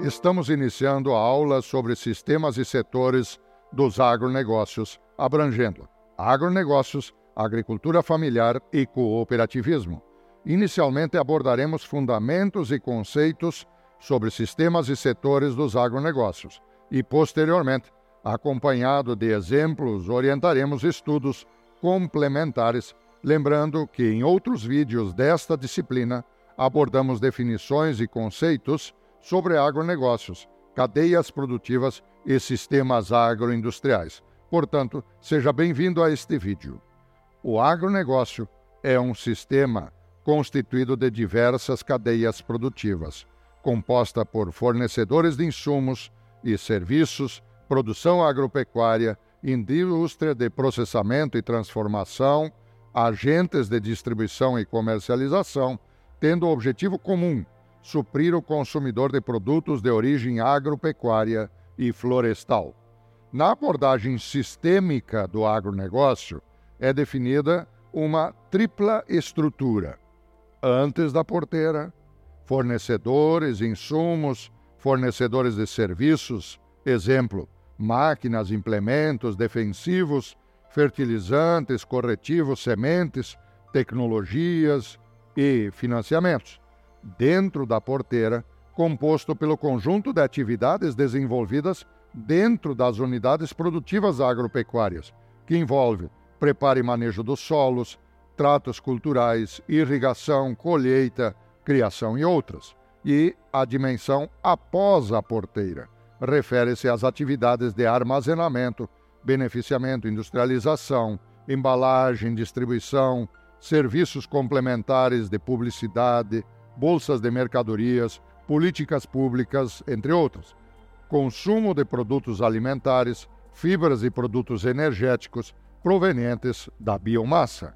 Estamos iniciando a aula sobre sistemas e setores dos agronegócios, abrangendo agronegócios, agricultura familiar e cooperativismo. Inicialmente abordaremos fundamentos e conceitos sobre sistemas e setores dos agronegócios e, posteriormente, acompanhado de exemplos, orientaremos estudos complementares, lembrando que em outros vídeos desta disciplina abordamos definições e conceitos sobre agronegócios, cadeias produtivas e sistemas agroindustriais. Portanto, seja bem-vindo a este vídeo. O agronegócio é um sistema constituído de diversas cadeias produtivas, composta por fornecedores de insumos e serviços, produção agropecuária, indústria de processamento e transformação, agentes de distribuição e comercialização, tendo o objetivo comum suprir o consumidor de produtos de origem agropecuária e florestal. Na abordagem sistêmica do agronegócio, é definida uma tripla estrutura. Antes da porteira, fornecedores, insumos, fornecedores de serviços, exemplo, máquinas, implementos defensivos, fertilizantes, corretivos, sementes, tecnologias e financiamentos dentro da porteira, composto pelo conjunto de atividades desenvolvidas dentro das unidades produtivas agropecuárias, que envolve preparo e manejo dos solos, tratos culturais, irrigação, colheita, criação e outras. E a dimensão após a porteira refere-se às atividades de armazenamento, beneficiamento, industrialização, embalagem, distribuição, serviços complementares de publicidade, bolsas de mercadorias, políticas públicas, entre outros, consumo de produtos alimentares, fibras e produtos energéticos provenientes da biomassa.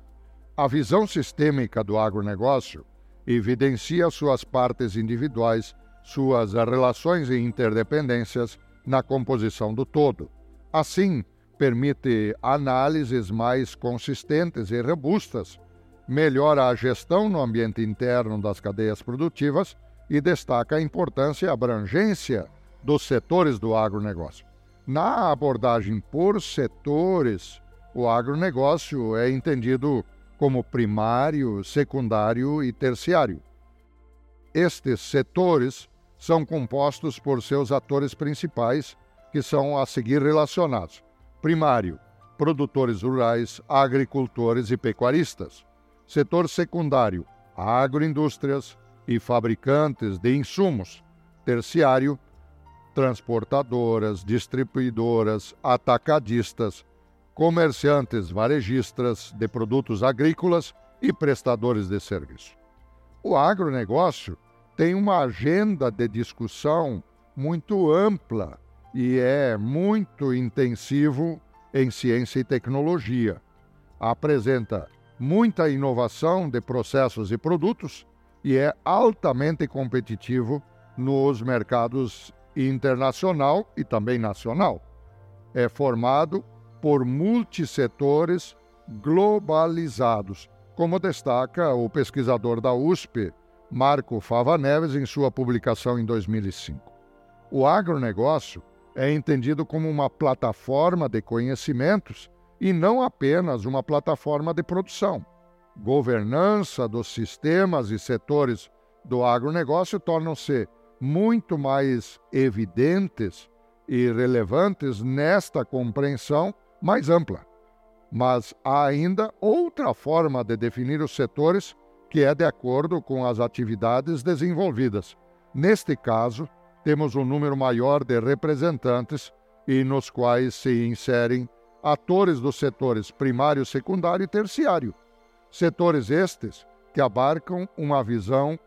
A visão sistêmica do agronegócio evidencia suas partes individuais, suas relações e interdependências na composição do todo. Assim, permite análises mais consistentes e robustas melhora a gestão no ambiente interno das cadeias produtivas e destaca a importância e abrangência dos setores do agronegócio. Na abordagem por setores, o agronegócio é entendido como primário, secundário e terciário. Estes setores são compostos por seus atores principais, que são a seguir relacionados: primário, produtores rurais, agricultores e pecuaristas. Setor secundário, agroindústrias e fabricantes de insumos. Terciário, transportadoras, distribuidoras, atacadistas, comerciantes varejistas de produtos agrícolas e prestadores de serviço. O agronegócio tem uma agenda de discussão muito ampla e é muito intensivo em ciência e tecnologia. Apresenta muita inovação de processos e produtos e é altamente competitivo nos mercados internacional e também nacional. É formado por multissetores globalizados, como destaca o pesquisador da USP, Marco Fava Neves, em sua publicação em 2005. O agronegócio é entendido como uma plataforma de conhecimentos e não apenas uma plataforma de produção. Governança dos sistemas e setores do agronegócio tornam-se muito mais evidentes e relevantes nesta compreensão mais ampla. Mas há ainda outra forma de definir os setores que é de acordo com as atividades desenvolvidas. Neste caso, temos um número maior de representantes e nos quais se inserem atores dos setores primário, secundário e terciário. Setores estes que abarcam uma visão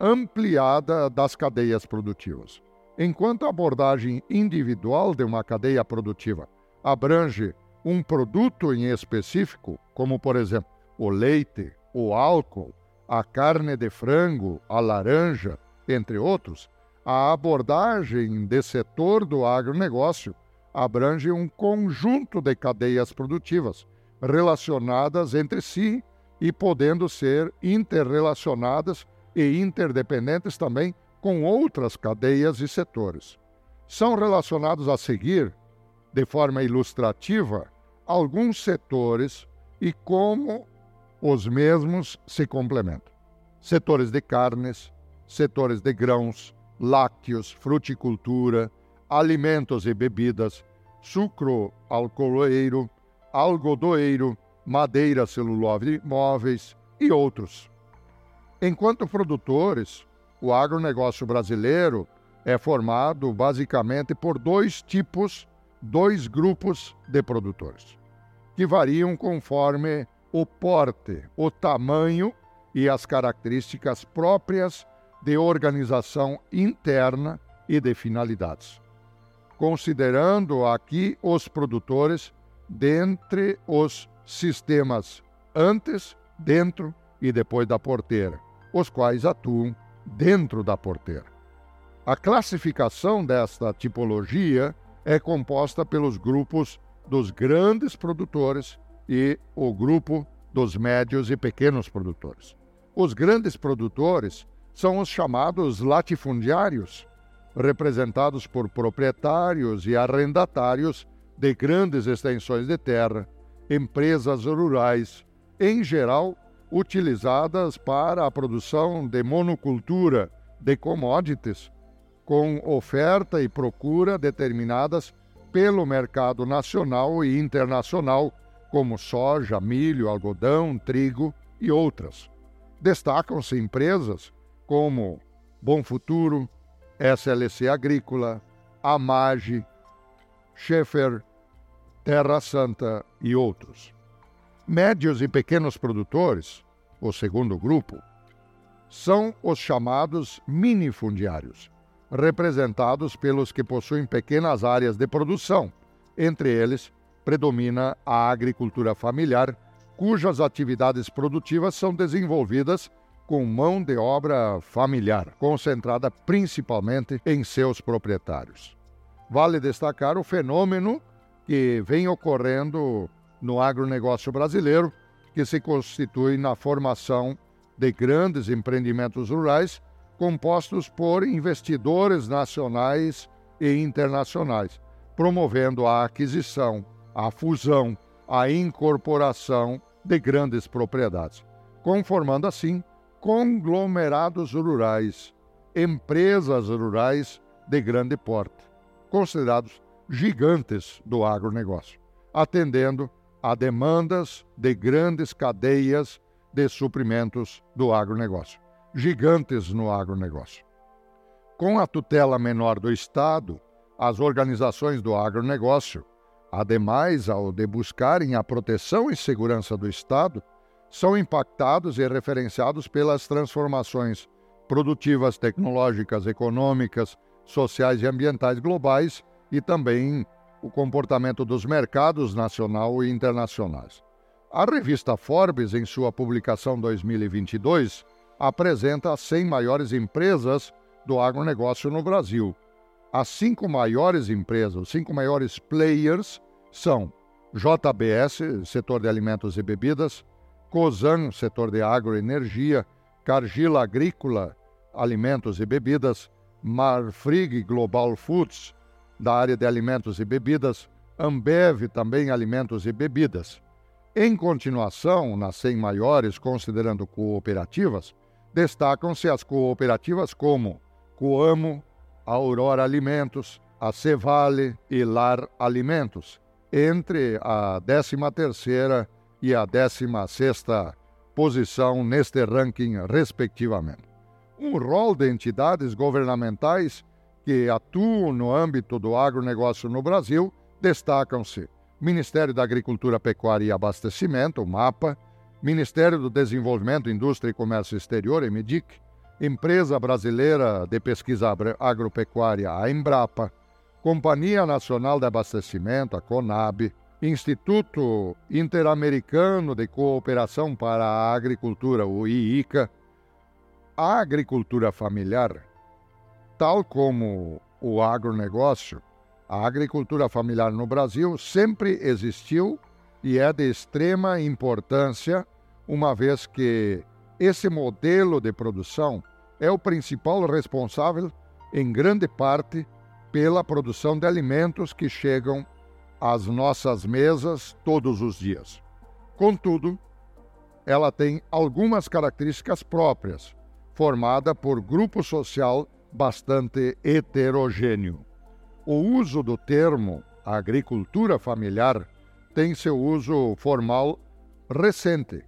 ampliada das cadeias produtivas. Enquanto a abordagem individual de uma cadeia produtiva abrange um produto em específico, como por exemplo o leite, o álcool, a carne de frango, a laranja, entre outros, a abordagem de setor do agronegócio abrange um conjunto de cadeias produtivas relacionadas entre si e podendo ser interrelacionadas e interdependentes também com outras cadeias e setores. São relacionados a seguir, de forma ilustrativa, alguns setores e como os mesmos se complementam. Setores de carnes, setores de grãos, lácteos, fruticultura, alimentos e bebidas, sucro alcooleiro, algodoeiro, madeira, celulose, móveis e outros. Enquanto produtores, o agronegócio brasileiro é formado basicamente por dois tipos, dois grupos de produtores, que variam conforme o porte, o tamanho e as características próprias de organização interna e de finalidades. Considerando aqui os produtores dentre os sistemas antes, dentro e depois da porteira, os quais atuam dentro da porteira. A classificação desta tipologia é composta pelos grupos dos grandes produtores e o grupo dos médios e pequenos produtores. Os grandes produtores são os chamados latifundiários, representados por proprietários e arrendatários de grandes extensões de terra, empresas rurais, em geral utilizadas para a produção de monocultura de commodities, com oferta e procura determinadas pelo mercado nacional e internacional, como soja, milho, algodão, trigo e outras. Destacam-se empresas como Bom Futuro, SLC Agrícola, Amage, Schaefer, Terra Santa e outros. Médios e pequenos produtores, o segundo grupo, são os chamados minifundiários, representados pelos que possuem pequenas áreas de produção. Entre eles, predomina a agricultura familiar, cujas atividades produtivas são desenvolvidas com mão de obra familiar, concentrada principalmente em seus proprietários. Vale destacar o fenômeno que vem ocorrendo no agronegócio brasileiro, que se constitui na formação de grandes empreendimentos rurais compostos por investidores nacionais e internacionais, promovendo a aquisição, a fusão, a incorporação de grandes propriedades, conformando assim conglomerados rurais, empresas rurais de grande porte, considerados gigantes do agronegócio, atendendo a demandas de grandes cadeias de suprimentos do agronegócio, gigantes no agronegócio. Com a tutela menor do Estado, as organizações do agronegócio, ademais ao de buscarem a proteção e segurança do Estado, são impactados e referenciados pelas transformações produtivas, tecnológicas, econômicas, sociais e ambientais globais e também o comportamento dos mercados nacional e internacionais. A revista Forbes, em sua publicação 2022, apresenta as 100 maiores empresas do agronegócio no Brasil. As cinco maiores empresas, os cinco maiores players são JBS, setor de alimentos e bebidas, Cosan, setor de agroenergia, Cargill Agrícola, alimentos e bebidas, Marfrig Global Foods, da área de alimentos e bebidas, Ambev também alimentos e bebidas. Em continuação, nas 100 maiores, considerando cooperativas, destacam-se as cooperativas como Coamo, Aurora Alimentos, a Cevale e Lar Alimentos, entre a 13ª e a 16ª posição neste ranking, respectivamente. Um rol de entidades governamentais que atuam no âmbito do agronegócio no Brasil destacam-se Ministério da Agricultura, Pecuária e Abastecimento, o MAPA, Ministério do Desenvolvimento, Indústria e Comércio Exterior, EMIDIC, Empresa Brasileira de Pesquisa Agropecuária, a Embrapa, Companhia Nacional de Abastecimento, a CONAB, Instituto Interamericano de Cooperação para a Agricultura, o IICA, a agricultura familiar, Tal como o agronegócio, a agricultura familiar no Brasil sempre existiu e é de extrema importância, uma vez que esse modelo de produção é o principal responsável, em grande parte, pela produção de alimentos que chegam às nossas mesas todos os dias. Contudo, ela tem algumas características próprias, formada por grupo social bastante heterogêneo. O uso do termo agricultura familiar tem seu uso formal recente.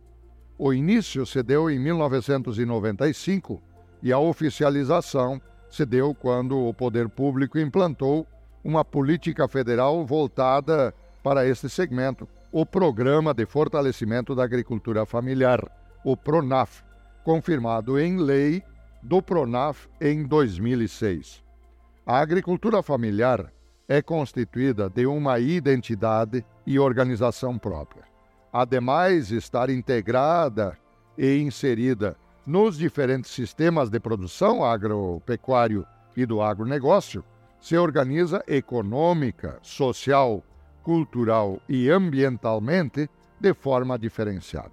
O início se deu em 1995 e a oficialização se deu quando o poder público implantou uma política federal voltada para este segmento, o Programa de Fortalecimento da Agricultura Familiar, o PRONAF, confirmado em lei do PRONAF em 2006. A agricultura familiar é constituída de uma identidade e organização própria. Ademais, estar integrada e inserida nos diferentes sistemas de produção agropecuário e do agronegócio, se organiza econômica, social, cultural e ambientalmente de forma diferenciada.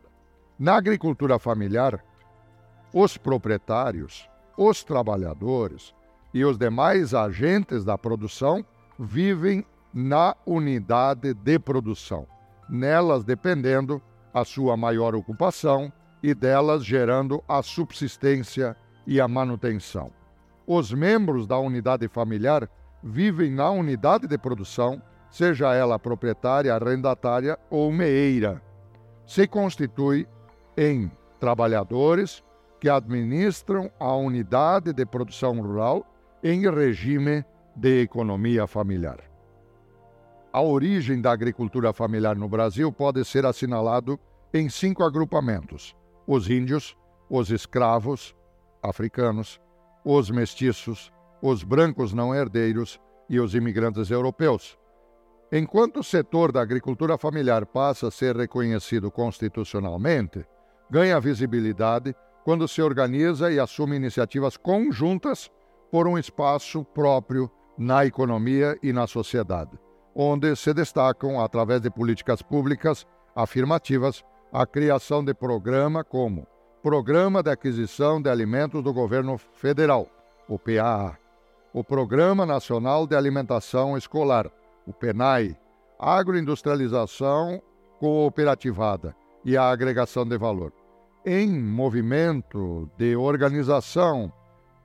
Na agricultura familiar, os proprietários, os trabalhadores e os demais agentes da produção vivem na unidade de produção, nelas dependendo a sua maior ocupação e delas gerando a subsistência e a manutenção. Os membros da unidade familiar vivem na unidade de produção, seja ela proprietária, arrendatária ou meeira. Se constitui em trabalhadores que administram a unidade de produção rural em regime de economia familiar. A origem da agricultura familiar no Brasil pode ser assinalado em cinco agrupamentos: os índios, os escravos africanos, os mestiços, os brancos não herdeiros e os imigrantes europeus. Enquanto o setor da agricultura familiar passa a ser reconhecido constitucionalmente, ganha visibilidade quando se organiza e assume iniciativas conjuntas por um espaço próprio na economia e na sociedade, onde se destacam, através de políticas públicas afirmativas, a criação de programa como Programa de Aquisição de Alimentos do Governo Federal, o PAA, o Programa Nacional de Alimentação Escolar, o PENAI, Agroindustrialização Cooperativada e a Agregação de Valor. Em movimento de organização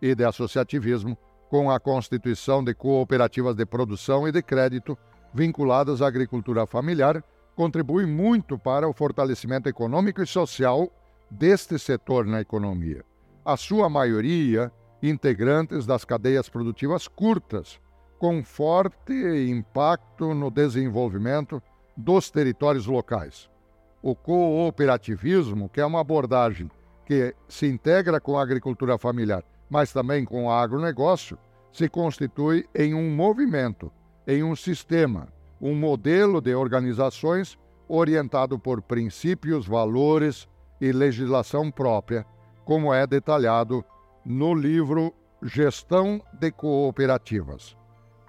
e de associativismo, com a constituição de cooperativas de produção e de crédito vinculadas à agricultura familiar, contribui muito para o fortalecimento econômico e social deste setor na economia. A sua maioria, integrantes das cadeias produtivas curtas, com forte impacto no desenvolvimento dos territórios locais. O cooperativismo, que é uma abordagem que se integra com a agricultura familiar mas também com o agronegócio, se constitui em um movimento, em um sistema, um modelo de organizações orientado por princípios, valores e legislação própria, como é detalhado no livro Gestão de Cooperativas.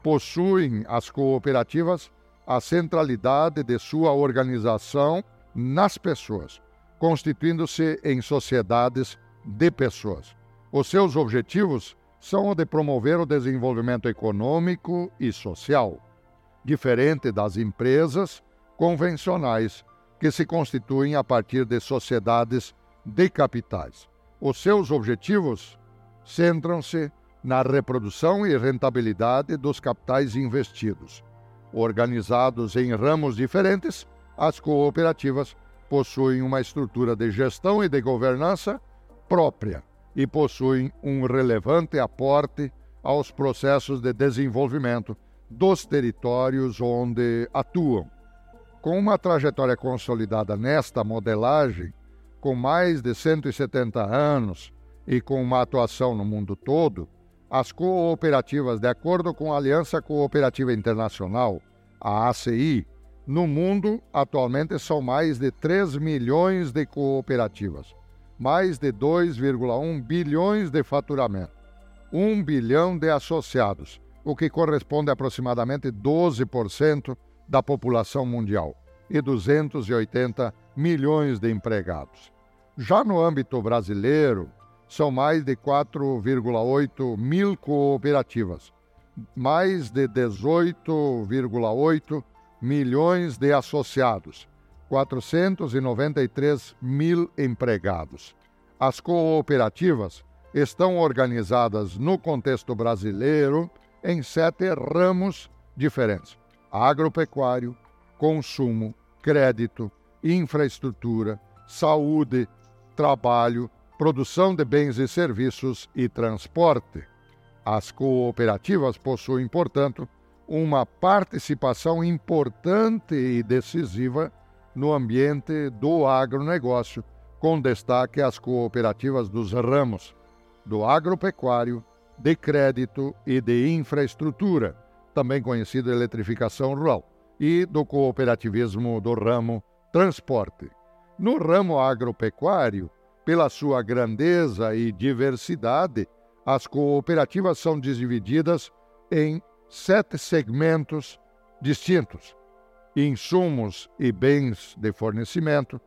Possuem as cooperativas a centralidade de sua organização nas pessoas, constituindo-se em sociedades de pessoas. Os seus objetivos são o de promover o desenvolvimento econômico e social, diferente das empresas convencionais que se constituem a partir de sociedades de capitais. Os seus objetivos centram-se na reprodução e rentabilidade dos capitais investidos. Organizados em ramos diferentes, as cooperativas possuem uma estrutura de gestão e de governança própria e possuem um relevante aporte aos processos de desenvolvimento dos territórios onde atuam. Com uma trajetória consolidada nesta modelagem, com mais de 170 anos e com uma atuação no mundo todo, as cooperativas, de acordo com a Aliança Cooperativa Internacional, a ACI, no mundo atualmente são mais de 3 milhões de cooperativas, mais de 2,1 bilhões de faturamento, 1 bilhão de associados, o que corresponde a aproximadamente 12% da população mundial, e 280 milhões de empregados. Já no âmbito brasileiro, são mais de 4,8 mil cooperativas, mais de 18,8 milhões de associados, 493 mil empregados. As cooperativas estão organizadas no contexto brasileiro em sete ramos diferentes: agropecuário, consumo, crédito, infraestrutura, saúde, trabalho, produção de bens e serviços e transporte. As cooperativas possuem, portanto, uma participação importante e decisiva no ambiente do agronegócio, com destaque às cooperativas dos ramos do agropecuário, de crédito e de infraestrutura, também conhecido eletrificação rural, e do cooperativismo do ramo transporte. No ramo agropecuário, pela sua grandeza e diversidade, as cooperativas são divididas em sete segmentos distintos: insumos e bens de fornecimento,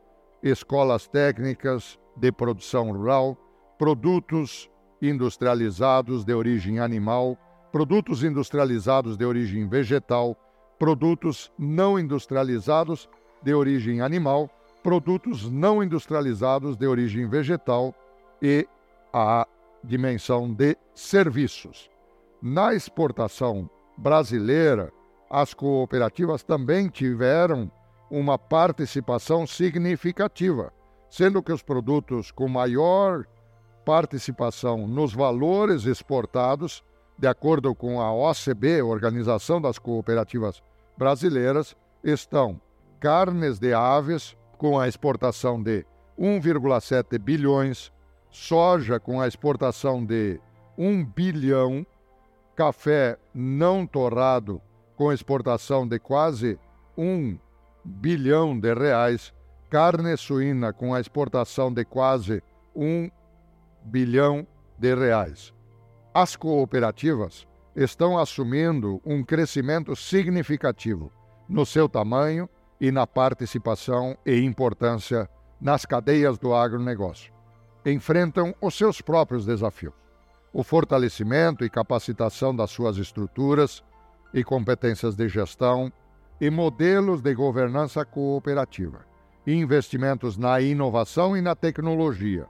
escolas técnicas de produção rural, produtos industrializados de origem animal, produtos industrializados de origem vegetal, produtos não industrializados de origem animal, produtos não industrializados de origem vegetal e a dimensão de serviços. Na exportação brasileira, as cooperativas também tiveram uma participação significativa, sendo que os produtos com maior participação nos valores exportados, de acordo com a OCB, Organização das Cooperativas Brasileiras, estão carnes de aves, com a exportação de 1,7 bilhões, soja com a exportação de 1 bilhão, café não torrado com exportação de quase 1 bilhão de reais, carne suína com a exportação de quase 1 bilhão de reais. As cooperativas estão assumindo um crescimento significativo no seu tamanho e na participação e importância nas cadeias do agronegócio. Enfrentam os seus próprios desafios. O fortalecimento e capacitação das suas estruturas e competências de gestão e modelos de governança cooperativa, investimentos na inovação e na tecnologia,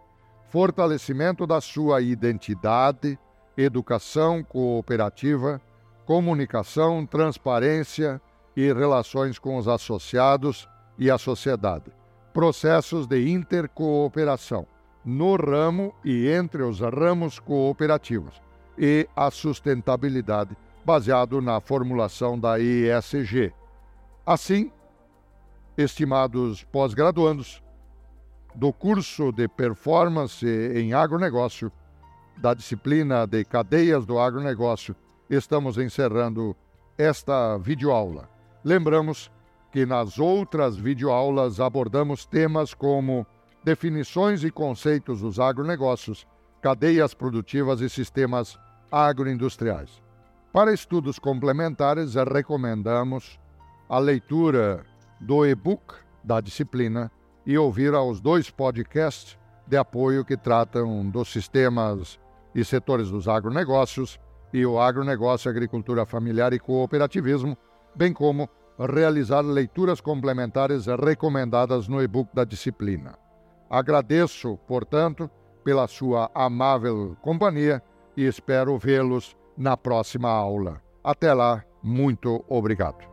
fortalecimento da sua identidade, educação cooperativa, comunicação, transparência e relações com os associados e a sociedade, processos de intercooperação no ramo e entre os ramos cooperativos e a sustentabilidade baseado na formulação da ESG. Assim, estimados pós-graduandos, do curso de Performance em Agronegócio, da disciplina de Cadeias do Agronegócio, estamos encerrando esta videoaula. Lembramos que nas outras videoaulas abordamos temas como definições e conceitos dos agronegócios, cadeias produtivas e sistemas agroindustriais. Para estudos complementares, recomendamos a leitura do e-book da disciplina e ouvir aos dois podcasts de apoio que tratam dos sistemas e setores dos agronegócios e o agronegócio, agricultura familiar e cooperativismo, bem como realizar leituras complementares recomendadas no e-book da disciplina. Agradeço, portanto, pela sua amável companhia e espero vê-los na próxima aula. Até lá, muito obrigado.